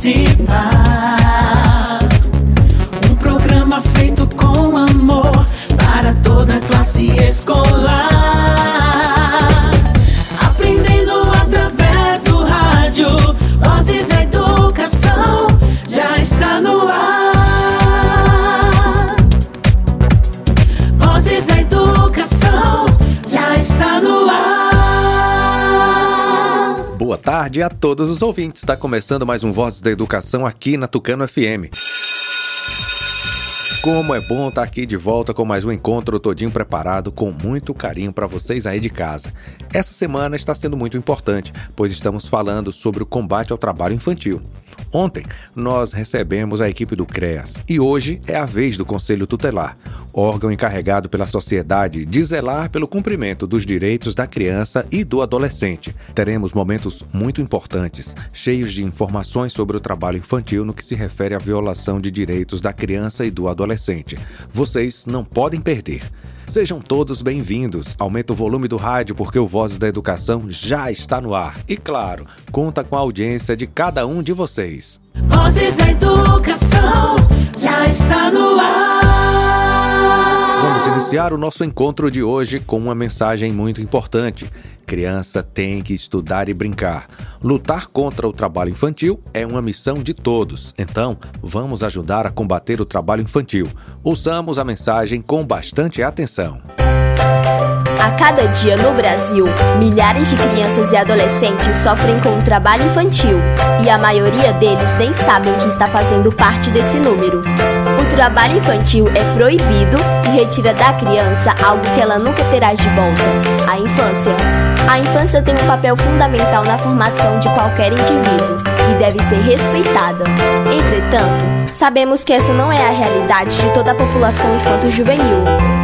participar. Um programa feito com amor para toda classe escolar. Tarde a todos os ouvintes. Está começando mais um Vozes da Educação aqui na Tucano FM. Como é bom estar aqui de volta com mais um encontro todinho preparado com muito carinho para vocês aí de casa. Essa semana está sendo muito importante, pois estamos falando sobre o combate ao trabalho infantil. Ontem nós recebemos a equipe do CREAS e hoje é a vez do Conselho Tutelar, órgão encarregado pela sociedade de zelar pelo cumprimento dos direitos da criança e do adolescente. Teremos momentos muito importantes, cheios de informações sobre o trabalho infantil no que se refere à violação de direitos da criança e do adolescente. Vocês não podem perder. Sejam todos bem-vindos. Aumenta o volume do rádio porque o Vozes da Educação já está no ar. E claro, conta com a audiência de cada um de vocês. Vozes da Educação já está no ar. Iniciar o nosso encontro de hoje com uma mensagem muito importante. Criança tem que estudar e brincar. Lutar contra o trabalho infantil é uma missão de todos. Então, vamos ajudar a combater o trabalho infantil. Ouçamos a mensagem com bastante atenção. A cada dia no Brasil, milhares de crianças e adolescentes sofrem com o trabalho infantil e a maioria deles nem sabem que está fazendo parte desse número. Trabalho infantil é proibido e retira da criança algo que ela nunca terá de volta: a infância. A infância tem um papel fundamental na formação de qualquer indivíduo e deve ser respeitada. Entretanto, sabemos que essa não é a realidade de toda a população infanto-juvenil.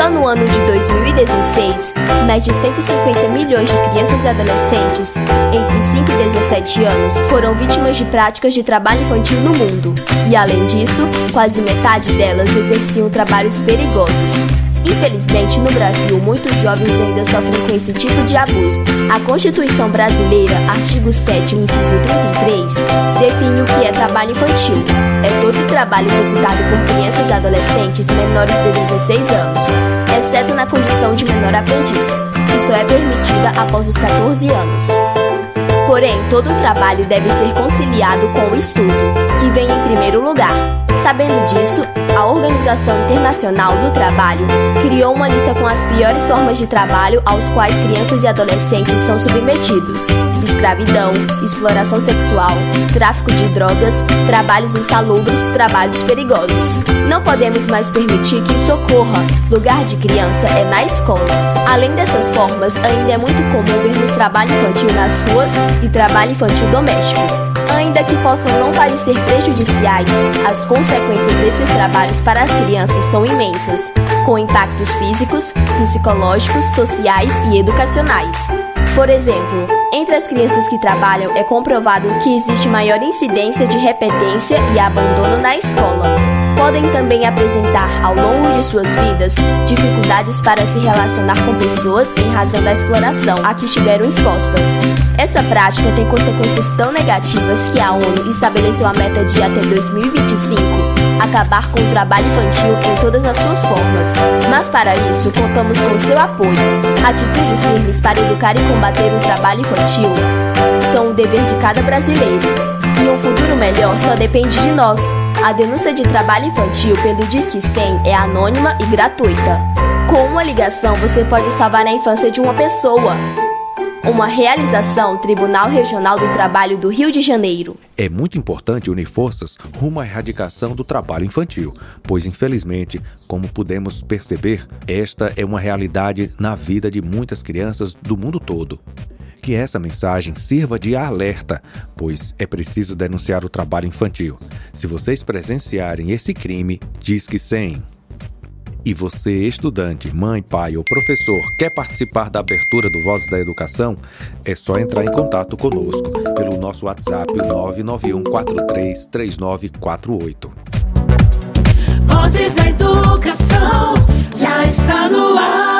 Só no ano de 2016, mais de 150 milhões de crianças e adolescentes entre 5 e 17 anos foram vítimas de práticas de trabalho infantil no mundo. E além disso, quase metade delas exerciam trabalhos perigosos. Infelizmente, no Brasil, muitos jovens ainda sofrem com esse tipo de abuso. A Constituição Brasileira, artigo 7, inciso 33, define o que é trabalho infantil. É todo trabalho executado por crianças e adolescentes menores de 16 anos, exceto na condição de menor aprendiz, que só é permitida após os 14 anos. Porém, todo trabalho deve ser conciliado com o estudo, que vem em primeiro lugar. Sabendo disso, a Organização Internacional do Trabalho criou uma lista com as piores formas de trabalho aos quais crianças e adolescentes são submetidos: escravidão, exploração sexual, tráfico de drogas, trabalhos insalubres, trabalhos perigosos. Não podemos mais permitir que isso ocorra. Lugar de criança é na escola. Além dessas formas, ainda é muito comum vermos trabalho infantil nas ruas e trabalho infantil doméstico. Ainda que possam não parecer prejudiciais, as consequências desses trabalhos para as crianças são imensas, com impactos físicos, psicológicos, sociais e educacionais. Por exemplo, entre as crianças que trabalham é comprovado que existe maior incidência de repetência e abandono na escola. Podem também apresentar, ao longo de suas vidas, dificuldades para se relacionar com pessoas em razão da exploração a que estiveram expostas. Essa prática tem consequências tão negativas que a ONU estabeleceu a meta de até 2025 acabar com o trabalho infantil em todas as suas formas. Mas para isso, contamos com o seu apoio. Atitudes firmes para educar e combater o trabalho infantil são o dever de cada brasileiro. E um futuro melhor só depende de nós. A denúncia de trabalho infantil pelo Disque 100 é anônima e gratuita. Com uma ligação, você pode salvar a infância de uma pessoa. Uma realização Tribunal Regional do Trabalho do Rio de Janeiro. É muito importante unir forças rumo à erradicação do trabalho infantil, pois infelizmente, como pudemos perceber, esta é uma realidade na vida de muitas crianças do mundo todo. Que essa mensagem sirva de alerta, pois é preciso denunciar o trabalho infantil. Se vocês presenciarem esse crime, diz que 100. E você, estudante, mãe, pai ou professor, quer participar da abertura do Vozes da Educação? É só entrar em contato conosco pelo nosso WhatsApp 991433948. Vozes da Educação já está no ar.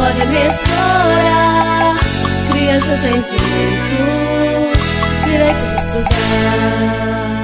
Pode me explorar. criança tem direito, direito de estudar.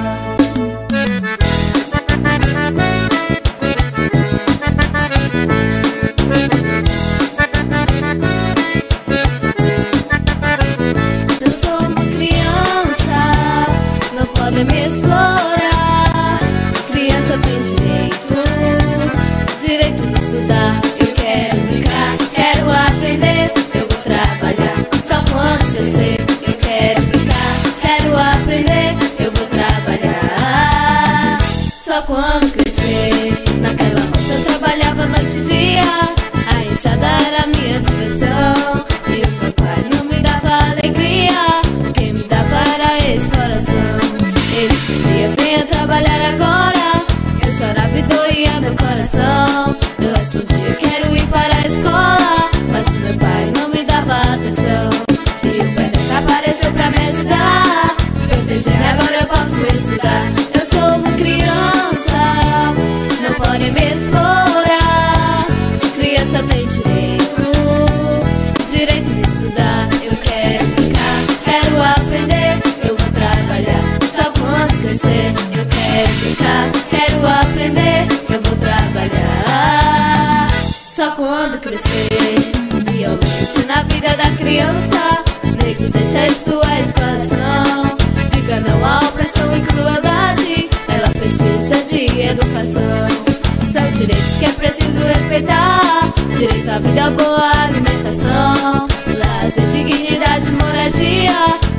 Vida boa, alimentação, lazer, dignidade, moradia.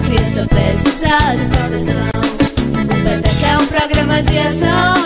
Criança precisa de proteção. O Peteca é um programa de ação.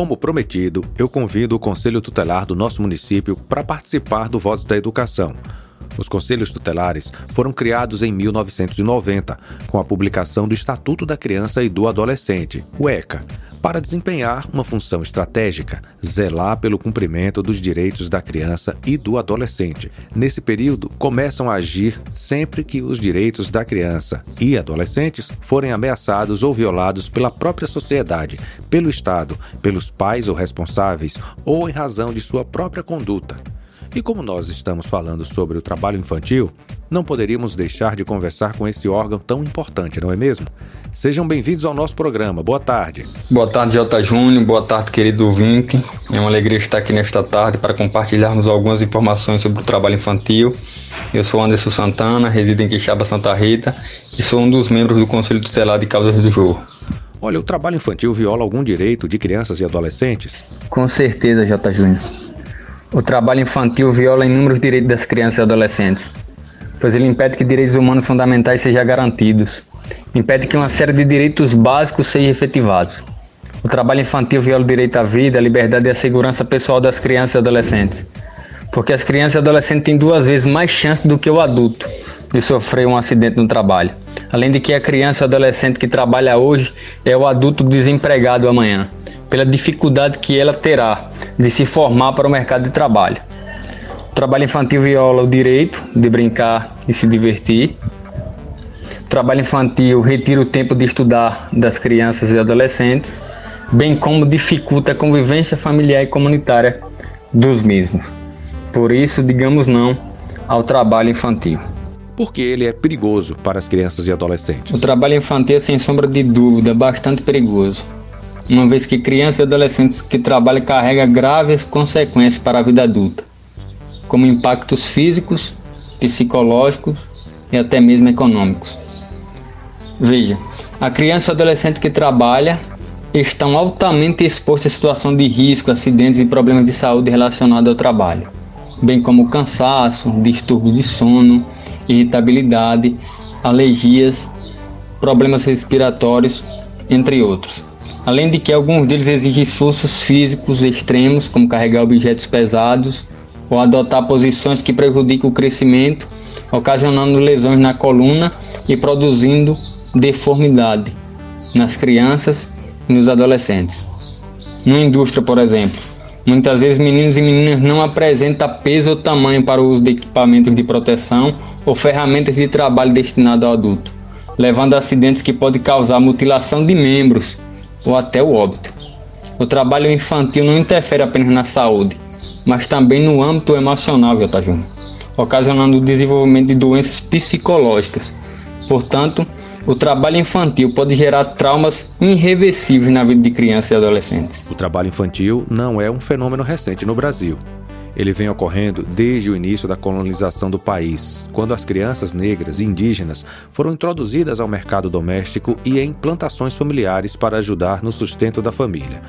Como prometido, eu convido o Conselho Tutelar do nosso município para participar do Voz da Educação. Os conselhos tutelares foram criados em 1990, com a publicação do Estatuto da Criança e do Adolescente, o ECA, para desempenhar uma função estratégica, zelar pelo cumprimento dos direitos da criança e do adolescente. Nesse período, começam a agir sempre que os direitos da criança e adolescentes forem ameaçados ou violados pela própria sociedade, pelo Estado, pelos pais ou responsáveis ou em razão de sua própria conduta. E como nós estamos falando sobre o trabalho infantil, não poderíamos deixar de conversar com esse órgão tão importante, não é mesmo? Sejam bem-vindos ao nosso programa. Boa tarde. Boa tarde, Jota Júnior. Boa tarde, querido Vink. É uma alegria estar aqui nesta tarde para compartilharmos algumas informações sobre o trabalho infantil. Eu sou Anderson Santana, resido em Quixaba, Santa Rita e sou um dos membros do Conselho Tutelar de Causas do Jogo. Olha, o trabalho infantil viola algum direito de crianças e adolescentes? Com certeza, Jota Júnior. O trabalho infantil viola inúmeros direitos das crianças e adolescentes, pois ele impede que direitos humanos fundamentais sejam garantidos impede que uma série de direitos básicos sejam efetivados. O trabalho infantil viola o direito à vida, à liberdade e à segurança pessoal das crianças e adolescentes, porque as crianças e adolescentes têm duas vezes mais chance do que o adulto de sofrer um acidente no trabalho. Além de que a criança ou adolescente que trabalha hoje é o adulto desempregado amanhã, pela dificuldade que ela terá de se formar para o mercado de trabalho. O trabalho infantil viola o direito de brincar e se divertir, trabalho infantil retira o tempo de estudar das crianças e adolescentes, bem como dificulta a convivência familiar e comunitária dos mesmos. Por isso, digamos não ao trabalho infantil. Porque ele é perigoso para as crianças e adolescentes. O trabalho infantil é, sem sombra de dúvida, bastante perigoso, uma vez que crianças e adolescentes que trabalham carregam graves consequências para a vida adulta, como impactos físicos, psicológicos e até mesmo econômicos. Veja, a criança e adolescente que trabalha estão altamente expostos à situação de risco, acidentes e problemas de saúde relacionados ao trabalho, bem como cansaço, distúrbio de sono, irritabilidade, alergias problemas respiratórios, entre outros. Além de que alguns deles exigem esforços físicos extremos, como carregar objetos pesados ou adotar posições que prejudicam o crescimento, ocasionando lesões na coluna e produzindo deformidade nas crianças e nos adolescentes. Numa indústria, por exemplo, muitas vezes meninos e meninas não apresentam peso ou tamanho para o uso de equipamentos de proteção ou ferramentas de trabalho destinado ao adulto, levando a acidentes que podem causar mutilação de membros ou até o óbito. O trabalho infantil não interfere apenas na saúde, mas também no âmbito emocional, Jota Júnior, ocasionando o desenvolvimento de doenças psicológicas. Portanto, o trabalho infantil pode gerar traumas irreversíveis na vida de crianças e adolescentes. O trabalho infantil não é um fenômeno recente no Brasil. Ele vem ocorrendo desde o início da colonização do país, quando as crianças negras e indígenas foram introduzidas ao mercado doméstico e em plantações familiares para ajudar no sustento da família.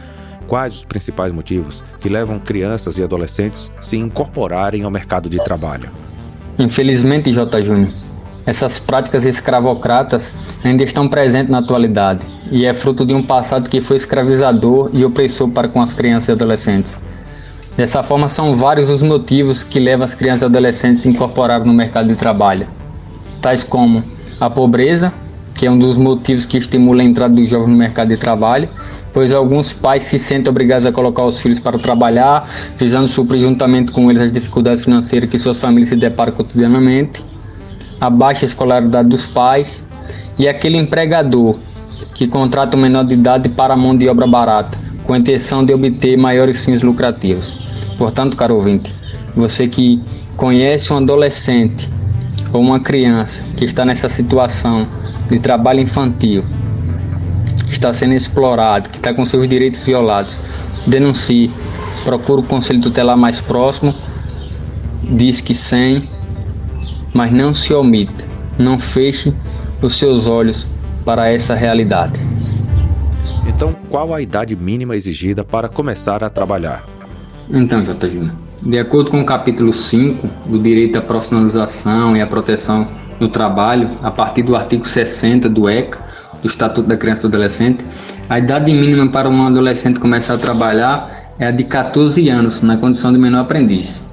Quais os principais motivos que levam crianças e adolescentes se incorporarem ao mercado de trabalho? Infelizmente, J. Júnior, essas práticas escravocratas ainda estão presentes na atualidade e é fruto de um passado que foi escravizador e opressor para com as crianças e adolescentes. Dessa forma, são vários os motivos que levam as crianças e adolescentes a se incorporar no mercado de trabalho, tais como a pobreza, que é um dos motivos que estimula a entrada dos jovens no mercado de trabalho, pois alguns pais se sentem obrigados a colocar os filhos para trabalhar, visando suprir juntamente com eles as dificuldades financeiras que suas famílias se deparam cotidianamente, a baixa escolaridade dos pais e aquele empregador que contrata um menor de idade para mão de obra barata, com a intenção de obter maiores fins lucrativos. Portanto, caro ouvinte, você que conhece um adolescente ou uma criança que está nessa situação de trabalho infantil, que está sendo explorado, que está com seus direitos violados, denuncie, procure o conselho tutelar mais próximo, diz que sem, mas não se omita, não feche os seus olhos para essa realidade. Então, qual a idade mínima exigida para começar a trabalhar? Então, J. Júnior, de acordo com o capítulo 5 do Direito à Profissionalização e à Proteção no Trabalho, a partir do artigo 60 do ECA, do Estatuto da Criança e do Adolescente, a idade mínima para um adolescente começar a trabalhar é a de 14 anos, na condição de menor aprendiz.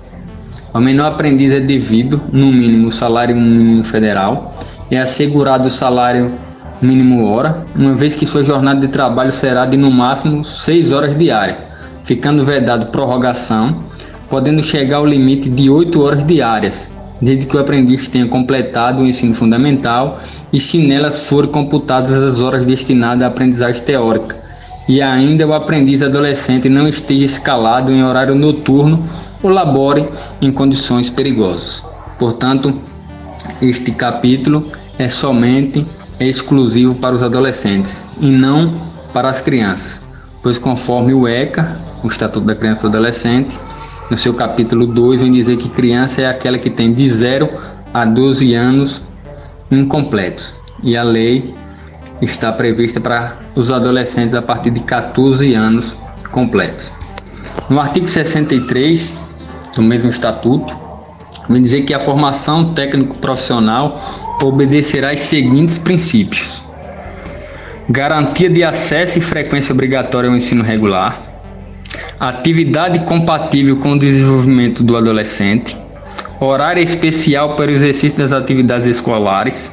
Ao menor aprendiz é devido, no mínimo, o salário mínimo federal, é assegurado o salário mínimo hora, uma vez que sua jornada de trabalho será de no máximo 6 horas diárias, ficando vedado prorrogação, podendo chegar ao limite de 8 horas diárias, desde que o aprendiz tenha completado o ensino fundamental e se nelas forem computadas as horas destinadas à aprendizagem teórica, e ainda o aprendiz adolescente não esteja escalado em horário noturno ou labore em condições perigosas. Portanto, este capítulo é somente exclusivo para os adolescentes e não para as crianças, pois conforme o ECA, o Estatuto da Criança e do Adolescente, no seu capítulo 2 vem dizer que criança é aquela que tem de 0 a 12 anos incompletos. E a lei está prevista para os adolescentes a partir de 14 anos completos. No artigo 63 do mesmo estatuto, vem dizer que a formação técnico-profissional obedecerá aos seguintes princípios: garantia de acesso e frequência obrigatória ao ensino regular, atividade compatível com o desenvolvimento do adolescente, horário especial para o exercício das atividades escolares.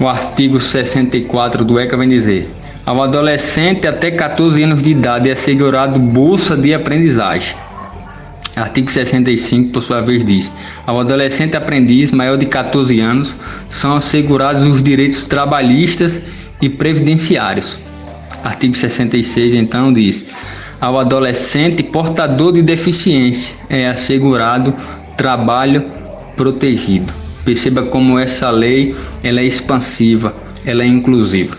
O artigo 64 do ECA vem dizer: ao adolescente até 14 anos de idade é assegurado bolsa de aprendizagem. Artigo 65, por sua vez, diz: ao adolescente aprendiz maior de 14 anos são assegurados os direitos trabalhistas e previdenciários. Artigo 66, então, diz: ao adolescente portador de deficiência é assegurado trabalho protegido. Perceba como essa lei ela é expansiva, ela é inclusiva.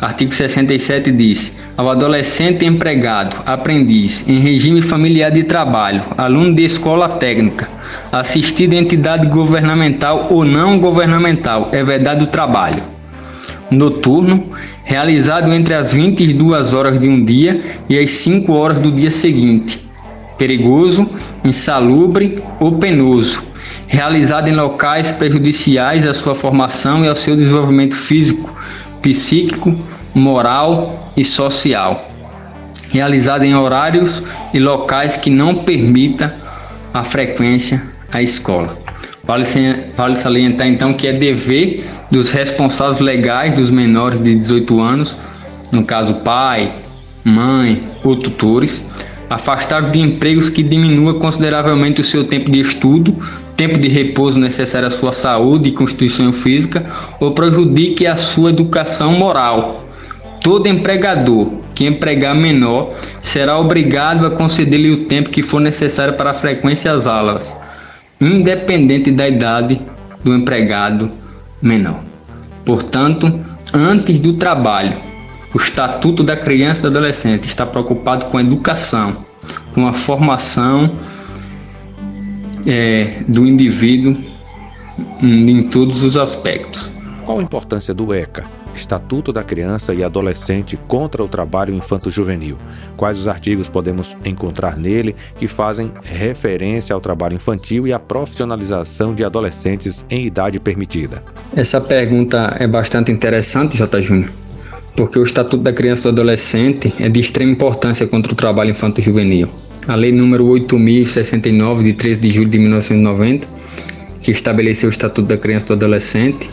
Artigo 67 diz: ao adolescente empregado, aprendiz, em regime familiar de trabalho, aluno de escola técnica, assistido a entidade governamental ou não governamental, é vedado o trabalho. Noturno, realizado entre as 22 horas de um dia e as 5 horas do dia seguinte. Perigoso, insalubre ou penoso, realizada em locais prejudiciais à sua formação e ao seu desenvolvimento físico, psíquico, moral e social. Realizada em horários e locais que não permita a frequência à escola. Vale, salientar então que é dever dos responsáveis legais dos menores de 18 anos, no caso pai, mãe ou tutores, afastar de empregos que diminua consideravelmente o seu tempo de estudo, tempo de repouso necessário à sua saúde e constituição física ou prejudique a sua educação moral. Todo empregador que empregar menor será obrigado a conceder-lhe o tempo que for necessário para a frequência às aulas, independente da idade do empregado menor. Portanto, antes do trabalho, o Estatuto da Criança e do Adolescente está preocupado com a educação, com a formação é, do indivíduo em todos os aspectos. Qual a importância do ECA, Estatuto da Criança e Adolescente contra o Trabalho Infanto-Juvenil? Quais os artigos podemos encontrar nele que fazem referência ao trabalho infantil e à profissionalização de adolescentes em idade permitida? Essa pergunta é bastante interessante, J. Júnior porque o Estatuto da Criança e do Adolescente é de extrema importância contra o trabalho infanto-juvenil. A Lei número 8069, de 13 de julho de 1990, que estabeleceu o Estatuto da Criança e do Adolescente,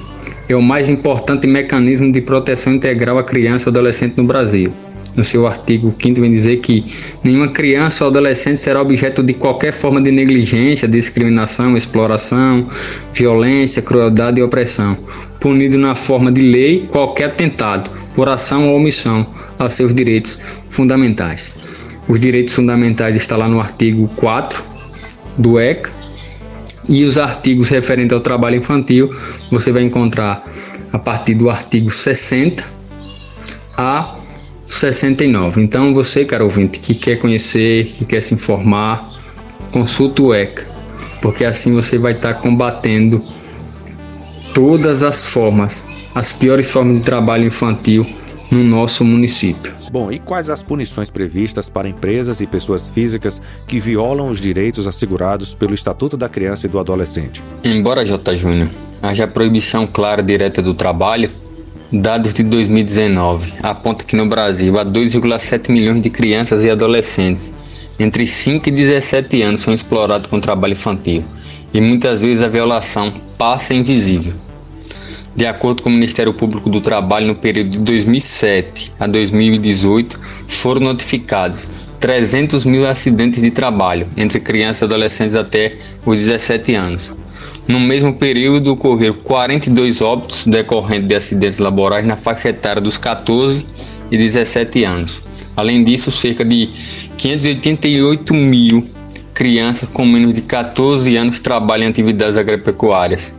é o mais importante mecanismo de proteção integral à criança e adolescente no Brasil. No seu artigo 5 vem dizer que nenhuma criança ou adolescente será objeto de qualquer forma de negligência, discriminação, exploração, violência, crueldade e opressão, punido na forma de lei qualquer atentado, por ação ou omissão, aos seus direitos fundamentais. Os direitos fundamentais estão lá no artigo 4 do ECA e os artigos referentes ao trabalho infantil você vai encontrar a partir do artigo 60 a 69. Então você, caro ouvinte, que quer conhecer, que quer se informar, consulta o ECA, porque assim você vai estar combatendo todas as formas as piores formas de trabalho infantil no nosso município. Bom, e quais as punições previstas para empresas e pessoas físicas que violam os direitos assegurados pelo Estatuto da Criança e do Adolescente? Embora, J. Júnior, haja proibição clara e direta do trabalho, dados de 2019 apontam que no Brasil há 2,7 milhões de crianças e adolescentes entre 5 e 17 anos são explorados com trabalho infantil e muitas vezes a violação passa invisível. De acordo com o Ministério Público do Trabalho, no período de 2007 a 2018, foram notificados 300 mil acidentes de trabalho entre crianças e adolescentes até os 17 anos. No mesmo período, ocorreram 42 óbitos decorrentes de acidentes laborais na faixa etária dos 14 e 17 anos. Além disso, cerca de 588 mil crianças com menos de 14 anos trabalham em atividades agropecuárias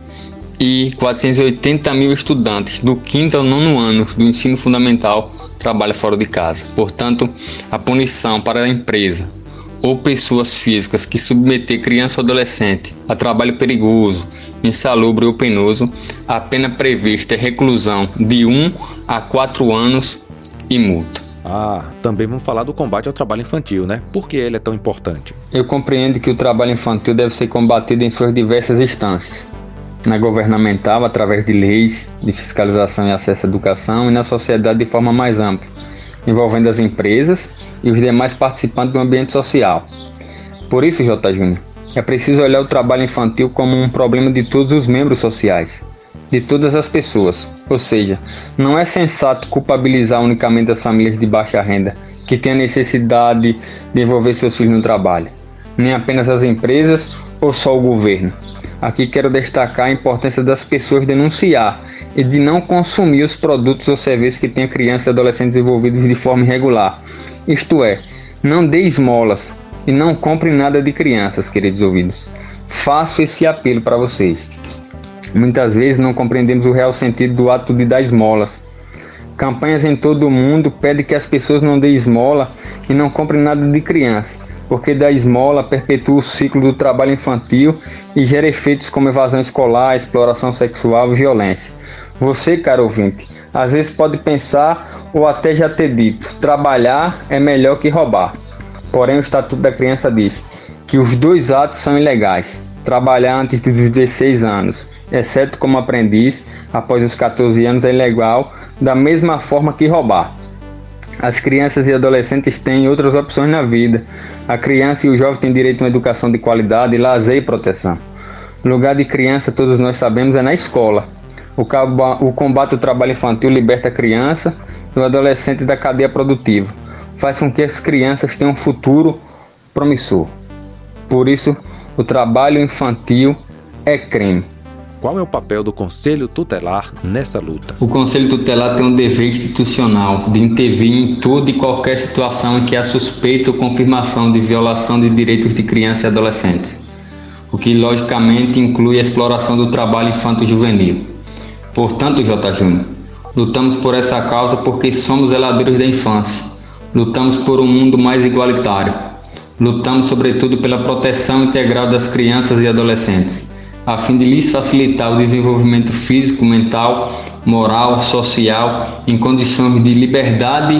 e 480 mil estudantes do quinto ao nono ano do ensino fundamental trabalham fora de casa. Portanto, a punição para a empresa ou pessoas físicas que submeter criança ou adolescente a trabalho perigoso, insalubre ou penoso, a pena prevista é reclusão de 1 a 4 anos e multa. Ah, também vamos falar do combate ao trabalho infantil, né? Por que ele é tão importante? Eu compreendo que o trabalho infantil deve ser combatido em suas diversas instâncias, na governamental através de leis de fiscalização e acesso à educação e na sociedade de forma mais ampla, envolvendo as empresas e os demais participantes do ambiente social. Por isso, J. Júnior, é preciso olhar o trabalho infantil como um problema de todos os membros sociais, de todas as pessoas. Ou seja, não é sensato culpabilizar unicamente as famílias de baixa renda que têm a necessidade de envolver seus filhos no trabalho, nem apenas as empresas ou só o governo. Aqui quero destacar a importância das pessoas denunciar e de não consumir os produtos ou serviços que tenham crianças e adolescentes envolvidos de forma irregular. Isto é, não dê esmolas e não compre nada de crianças, queridos ouvidos. Faço esse apelo para vocês. Muitas vezes não compreendemos o real sentido do ato de dar esmolas. Campanhas em todo o mundo pedem que as pessoas não deem esmola e não comprem nada de criança porque da esmola perpetua o ciclo do trabalho infantil e gera efeitos como evasão escolar, exploração sexual e violência. Você, caro ouvinte, às vezes pode pensar ou até já ter dito: trabalhar é melhor que roubar. Porém, o Estatuto da Criança diz que os dois atos são ilegais. trabalhar antes dos 16 anos, exceto como aprendiz, após os 14 anos é ilegal, da mesma forma que roubar. As crianças e adolescentes têm outras opções na vida. A criança e o jovem têm direito a uma educação de qualidade, lazer e proteção. O lugar de criança, todos nós sabemos, é na escola. O combate ao trabalho infantil liberta a criança e o adolescente da cadeia produtiva. Faz com que as crianças tenham um futuro promissor. Por isso, o trabalho infantil é crime. Qual é o papel do Conselho Tutelar nessa luta? O Conselho Tutelar tem um dever institucional de intervir em toda e qualquer situação em que há suspeita ou confirmação de violação de direitos de crianças e adolescentes, o que logicamente inclui a exploração do trabalho infanto-juvenil. Portanto, J. Júnior, lutamos por essa causa porque somos zeladores da infância, lutamos por um mundo mais igualitário, lutamos sobretudo pela proteção integral das crianças e adolescentes a fim de lhes facilitar o desenvolvimento físico, mental, moral, social, em condições de liberdade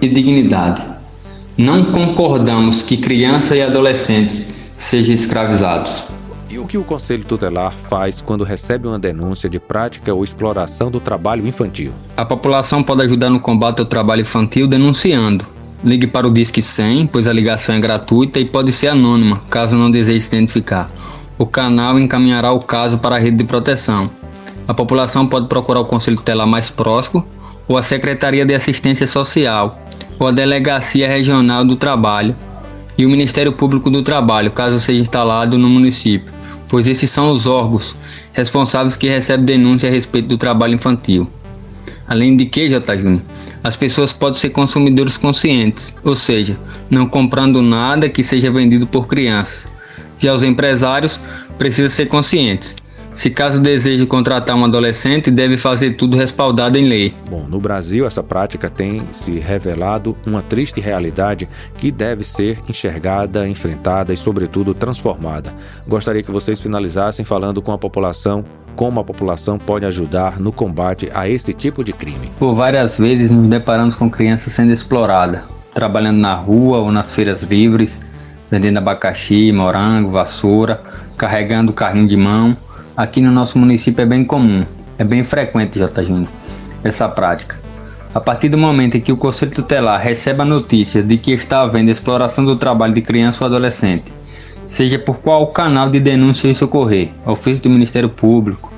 e dignidade. Não concordamos que crianças e adolescentes sejam escravizados. E o que o Conselho Tutelar faz quando recebe uma denúncia de prática ou exploração do trabalho infantil? A população pode ajudar no combate ao trabalho infantil denunciando. Ligue para o Disque 100, pois a ligação é gratuita e pode ser anônima, caso não deseje se identificar o canal encaminhará o caso para a rede de proteção. A população pode procurar o Conselho Tutelar mais próximo ou a Secretaria de Assistência Social ou a Delegacia Regional do Trabalho e o Ministério Público do Trabalho, caso seja instalado no município, pois esses são os órgãos responsáveis que recebem denúncia a respeito do trabalho infantil. Além de que, J. Júnior, as pessoas podem ser consumidores conscientes, ou seja, não comprando nada que seja vendido por crianças, já os empresários precisam ser conscientes. Se caso deseje contratar um adolescente, deve fazer tudo respaldado em lei. Bom, no Brasil essa prática tem se revelado uma triste realidade que deve ser enxergada, enfrentada e, sobretudo, transformada. Gostaria que vocês finalizassem falando com a população como a população pode ajudar no combate a esse tipo de crime. Por várias vezes nos deparamos com crianças sendo exploradas, trabalhando na rua ou nas feiras livres, vendendo abacaxi, morango, vassoura, carregando carrinho de mão. Aqui no nosso município é bem comum, é bem frequente, J. Júnior, essa prática. A partir do momento em que o Conselho Tutelar recebe a notícia de que está havendo exploração do trabalho de criança ou adolescente, seja por qual canal de denúncia isso ocorrer, ofício do Ministério Público,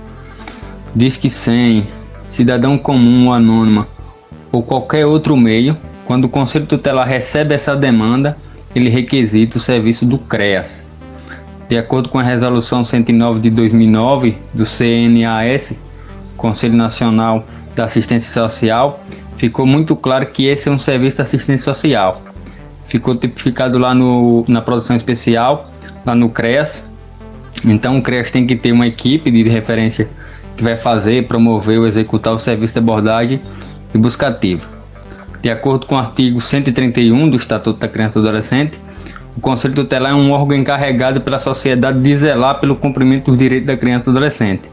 Disque 100, cidadão comum ou anônima, ou qualquer outro meio, quando o Conselho Tutelar recebe essa demanda, ele requisita o serviço do CREAS. De acordo com a Resolução 109 de 2009 do CNAS, Conselho Nacional da Assistência Social, ficou muito claro que esse é um serviço de assistência social. Ficou tipificado lá no, na produção especial, lá no CREAS. Então o CREAS tem que ter uma equipe de referência que vai fazer, promover ou executar o serviço de abordagem e buscativa. De acordo com o artigo 131 do Estatuto da Criança e do Adolescente, o Conselho Tutelar é um órgão encarregado pela sociedade de zelar pelo cumprimento dos direitos da criança e do adolescente.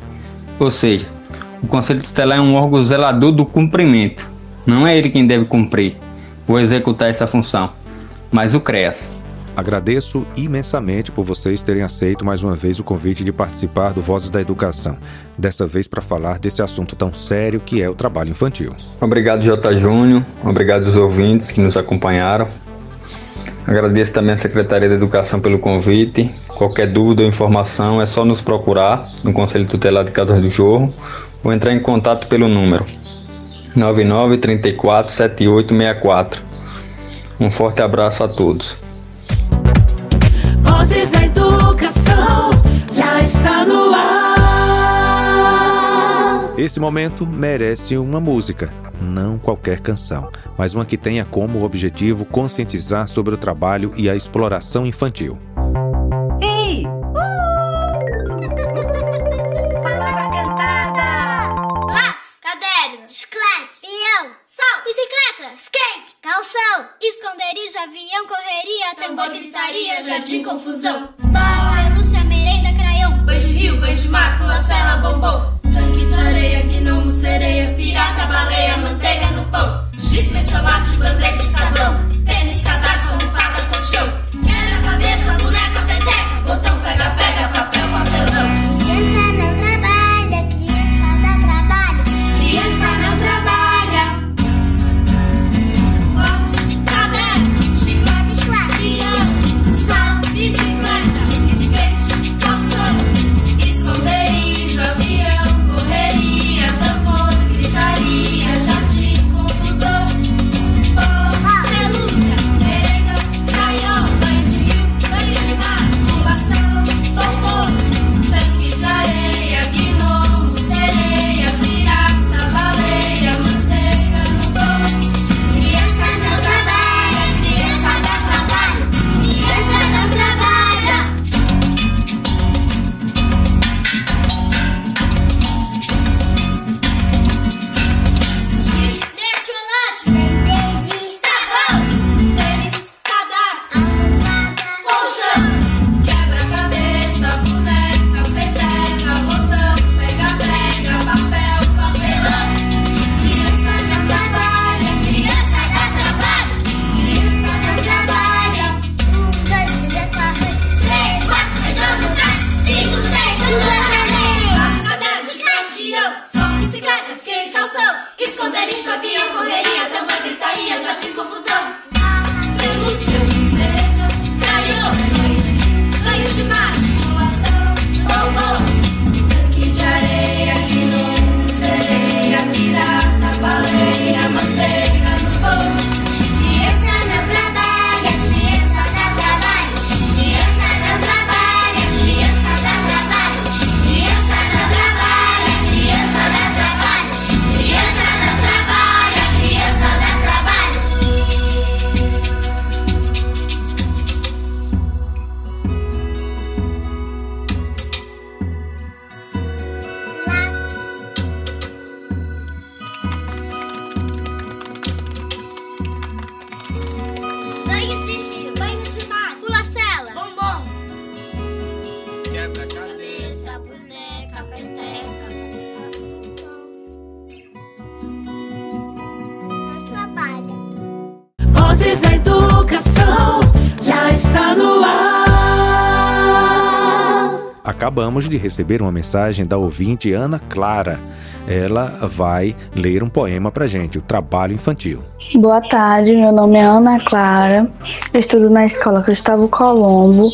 Ou seja, o Conselho Tutelar é um órgão zelador do cumprimento. Não é ele quem deve cumprir ou executar essa função, mas o CREAS. Agradeço imensamente por vocês terem aceito mais uma vez o convite de participar do Vozes da Educação, dessa vez para falar desse assunto tão sério que é o trabalho infantil. Obrigado, J. Júnior, obrigado aos ouvintes que nos acompanharam. Agradeço também à Secretaria da Educação pelo convite. Qualquer dúvida ou informação é só nos procurar no Conselho Tutelar de Cador do Jorro ou entrar em contato pelo número 99 34 7864. Um forte abraço a todos. Vozes da Educação já está no ar. Esse momento merece uma música, não qualquer canção, mas uma que tenha como objetivo conscientizar sobre o trabalho e a exploração infantil. Acabamos de receber uma mensagem da ouvinte Ana Clara. Ela vai ler um poema pra gente, o Trabalho Infantil. Boa tarde, meu nome é Ana Clara, estudo na escola Gustavo Colombo,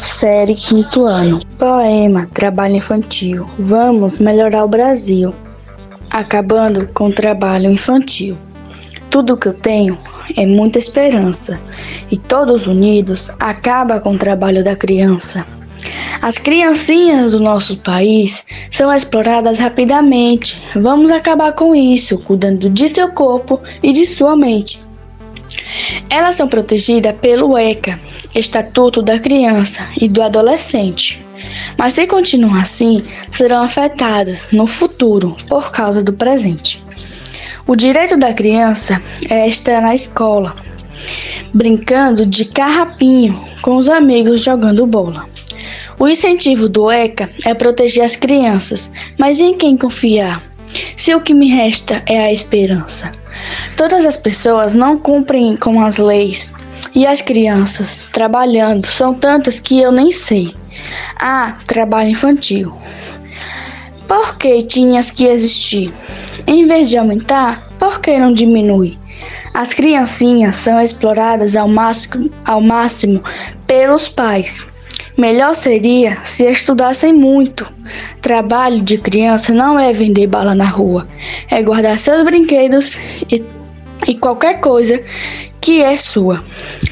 série quinto ano. Poema Trabalho Infantil. Vamos melhorar o Brasil, acabando com o trabalho infantil. Tudo que eu tenho é muita esperança e todos unidos acaba com o trabalho da criança. As criancinhas do nosso país são exploradas rapidamente. Vamos acabar com isso, cuidando de seu corpo e de sua mente. Elas são protegidas pelo ECA, Estatuto da Criança e do Adolescente. Mas se continuar assim, serão afetadas no futuro por causa do presente. O direito da criança é estar na escola, brincando de carrapinho com os amigos jogando bola. O incentivo do ECA é proteger as crianças, mas em quem confiar? Se o que me resta é a esperança. Todas as pessoas não cumprem com as leis e as crianças trabalhando são tantas que eu nem sei. Ah, trabalho infantil. Por que tinhas que existir? Em vez de aumentar, por que não diminui? As criancinhas são exploradas ao máximo, ao máximo pelos pais. Melhor seria se estudassem muito. Trabalho de criança não é vender bala na rua, é guardar seus brinquedos e, e qualquer coisa que é sua.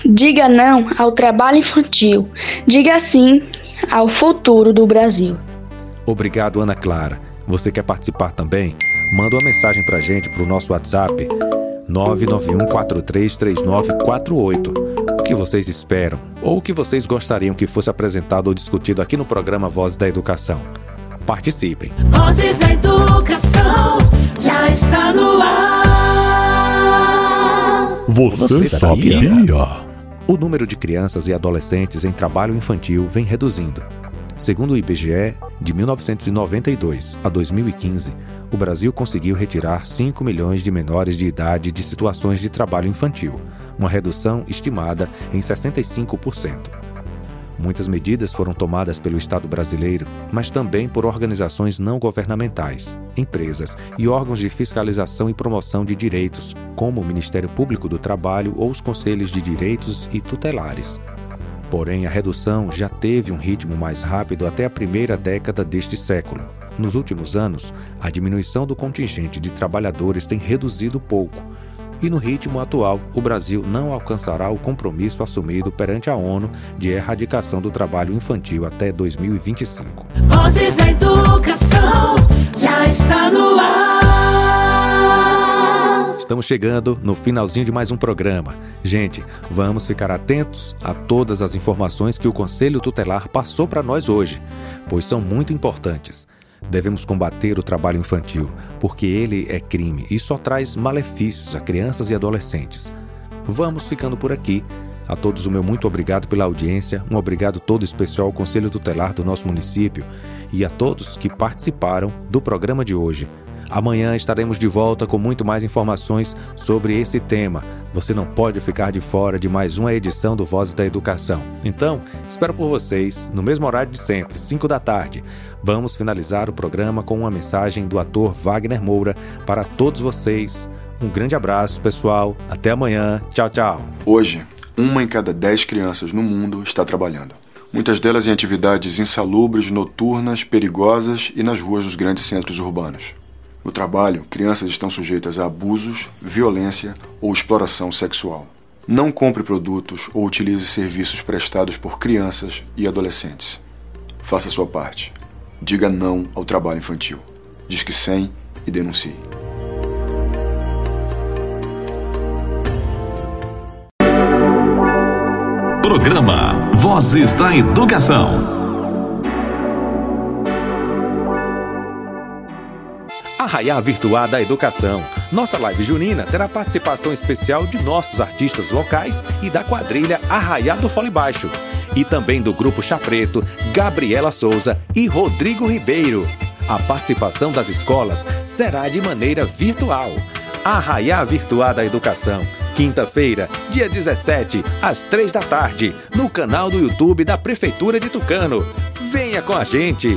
Diga não ao trabalho infantil. Diga sim ao futuro do Brasil. Obrigado, Ana Clara. Você quer participar também? Manda uma mensagem pra gente pro nosso WhatsApp 991433948. O que vocês esperam ou o que vocês gostariam que fosse apresentado ou discutido aqui no programa Voz da Educação? Participem. Vozes da Educação já está no ar. Você sabia? O número de crianças e adolescentes em trabalho infantil vem reduzindo. Segundo o IBGE, de 1992 a 2015, o Brasil conseguiu retirar 5 milhões de menores de idade de situações de trabalho infantil, uma redução estimada em 65%. Muitas medidas foram tomadas pelo Estado brasileiro, mas também por organizações não governamentais, empresas e órgãos de fiscalização e promoção de direitos, como o Ministério Público do Trabalho ou os Conselhos de Direitos e Tutelares. Porém, a redução já teve um ritmo mais rápido até a primeira década deste século. Nos últimos anos, a diminuição do contingente de trabalhadores tem reduzido pouco, e no ritmo atual, o Brasil não alcançará o compromisso assumido perante a ONU de erradicação do trabalho infantil até 2025. Vozes da Educação já está no ar. Estamos chegando no finalzinho de mais um programa. Gente, vamos ficar atentos a todas as informações que o Conselho Tutelar passou para nós hoje, pois são muito importantes. Devemos combater o trabalho infantil, porque ele é crime e só traz malefícios a crianças e adolescentes. Vamos ficando por aqui. A todos o meu muito obrigado pela audiência, um obrigado todo especial ao Conselho Tutelar do nosso município e a todos que participaram do programa de hoje. Amanhã estaremos de volta com muito mais informações sobre esse tema. Você não pode ficar de fora de mais uma edição do Vozes da Educação. Então, espero por vocês no mesmo horário de sempre, 5 da tarde. Vamos finalizar o programa com uma mensagem do ator Wagner Moura para todos vocês. Um grande abraço, pessoal. Até amanhã. Tchau, tchau. Hoje, uma em cada dez crianças no mundo está trabalhando. Muitas delas em atividades insalubres, noturnas, perigosas e nas ruas dos grandes centros urbanos. No trabalho, crianças estão sujeitas a abusos, violência ou exploração sexual. Não compre produtos ou utilize serviços prestados por crianças e adolescentes. Faça sua parte. Diga não ao trabalho infantil. Disque 100 e denuncie. Programa Vozes da Educação. Arraiá Virtuar da Educação. Nossa live junina terá participação especial de nossos artistas locais e da quadrilha Arraiá do Fole Baixo. E também do grupo Chapreto, Gabriela Souza e Rodrigo Ribeiro. A participação das escolas será de maneira virtual. Arraiá Virtuar da Educação Quinta-feira, dia 17, às 3 da tarde, no canal do YouTube da Prefeitura de Tucano. Venha com a gente!